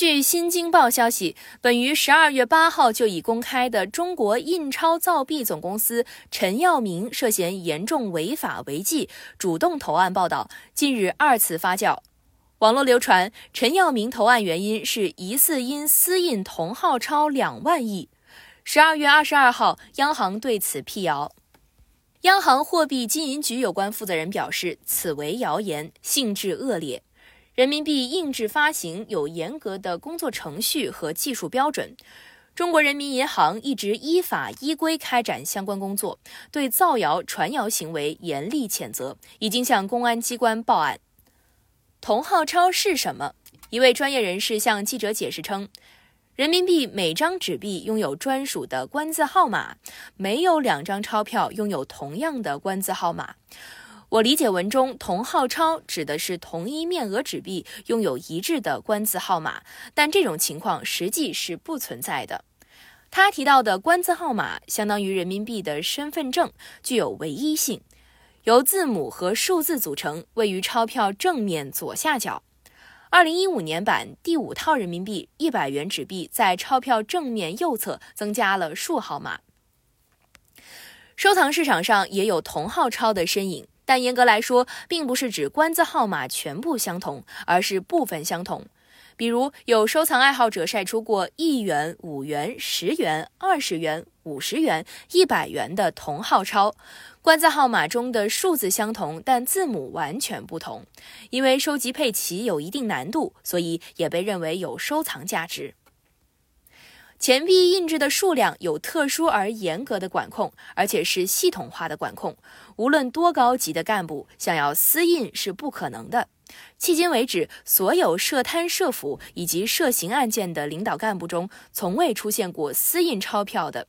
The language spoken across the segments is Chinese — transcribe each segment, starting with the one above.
据新京报消息，本于十二月八号就已公开的中国印钞造币总公司陈耀明涉嫌严重违法违纪，主动投案报道，近日二次发酵。网络流传，陈耀明投案原因是疑似因私印同号钞两万亿。十二月二十二号，央行对此辟谣。央行货币金银局有关负责人表示，此为谣言，性质恶劣。人民币印制发行有严格的工作程序和技术标准，中国人民银行一直依法依规开展相关工作，对造谣传谣行为严厉谴责，已经向公安机关报案。同号钞是什么？一位专业人士向记者解释称，人民币每张纸币拥有专属的官字号码，没有两张钞票拥有同样的官字号码。我理解文中同号钞指的是同一面额纸币拥有一致的官字号码，但这种情况实际是不存在的。他提到的官字号码相当于人民币的身份证，具有唯一性，由字母和数字组成，位于钞票正面左下角。二零一五年版第五套人民币一百元纸币在钞票正面右侧增加了数号码。收藏市场上也有同号钞的身影。但严格来说，并不是指官字号码全部相同，而是部分相同。比如，有收藏爱好者晒出过一元、五元、十元、二十元、五十元、一百元的同号钞，官字号码中的数字相同，但字母完全不同。因为收集配齐有一定难度，所以也被认为有收藏价值。钱币印制的数量有特殊而严格的管控，而且是系统化的管控。无论多高级的干部想要私印是不可能的。迄今为止，所有涉贪涉腐以及涉刑案件的领导干部中，从未出现过私印钞票的。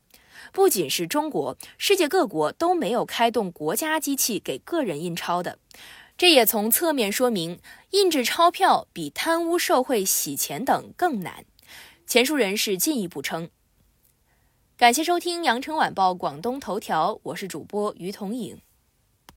不仅是中国，世界各国都没有开动国家机器给个人印钞的。这也从侧面说明，印制钞票比贪污受贿、洗钱等更难。前述人士进一步称：“感谢收听羊城晚报广东头条，我是主播于彤颖。”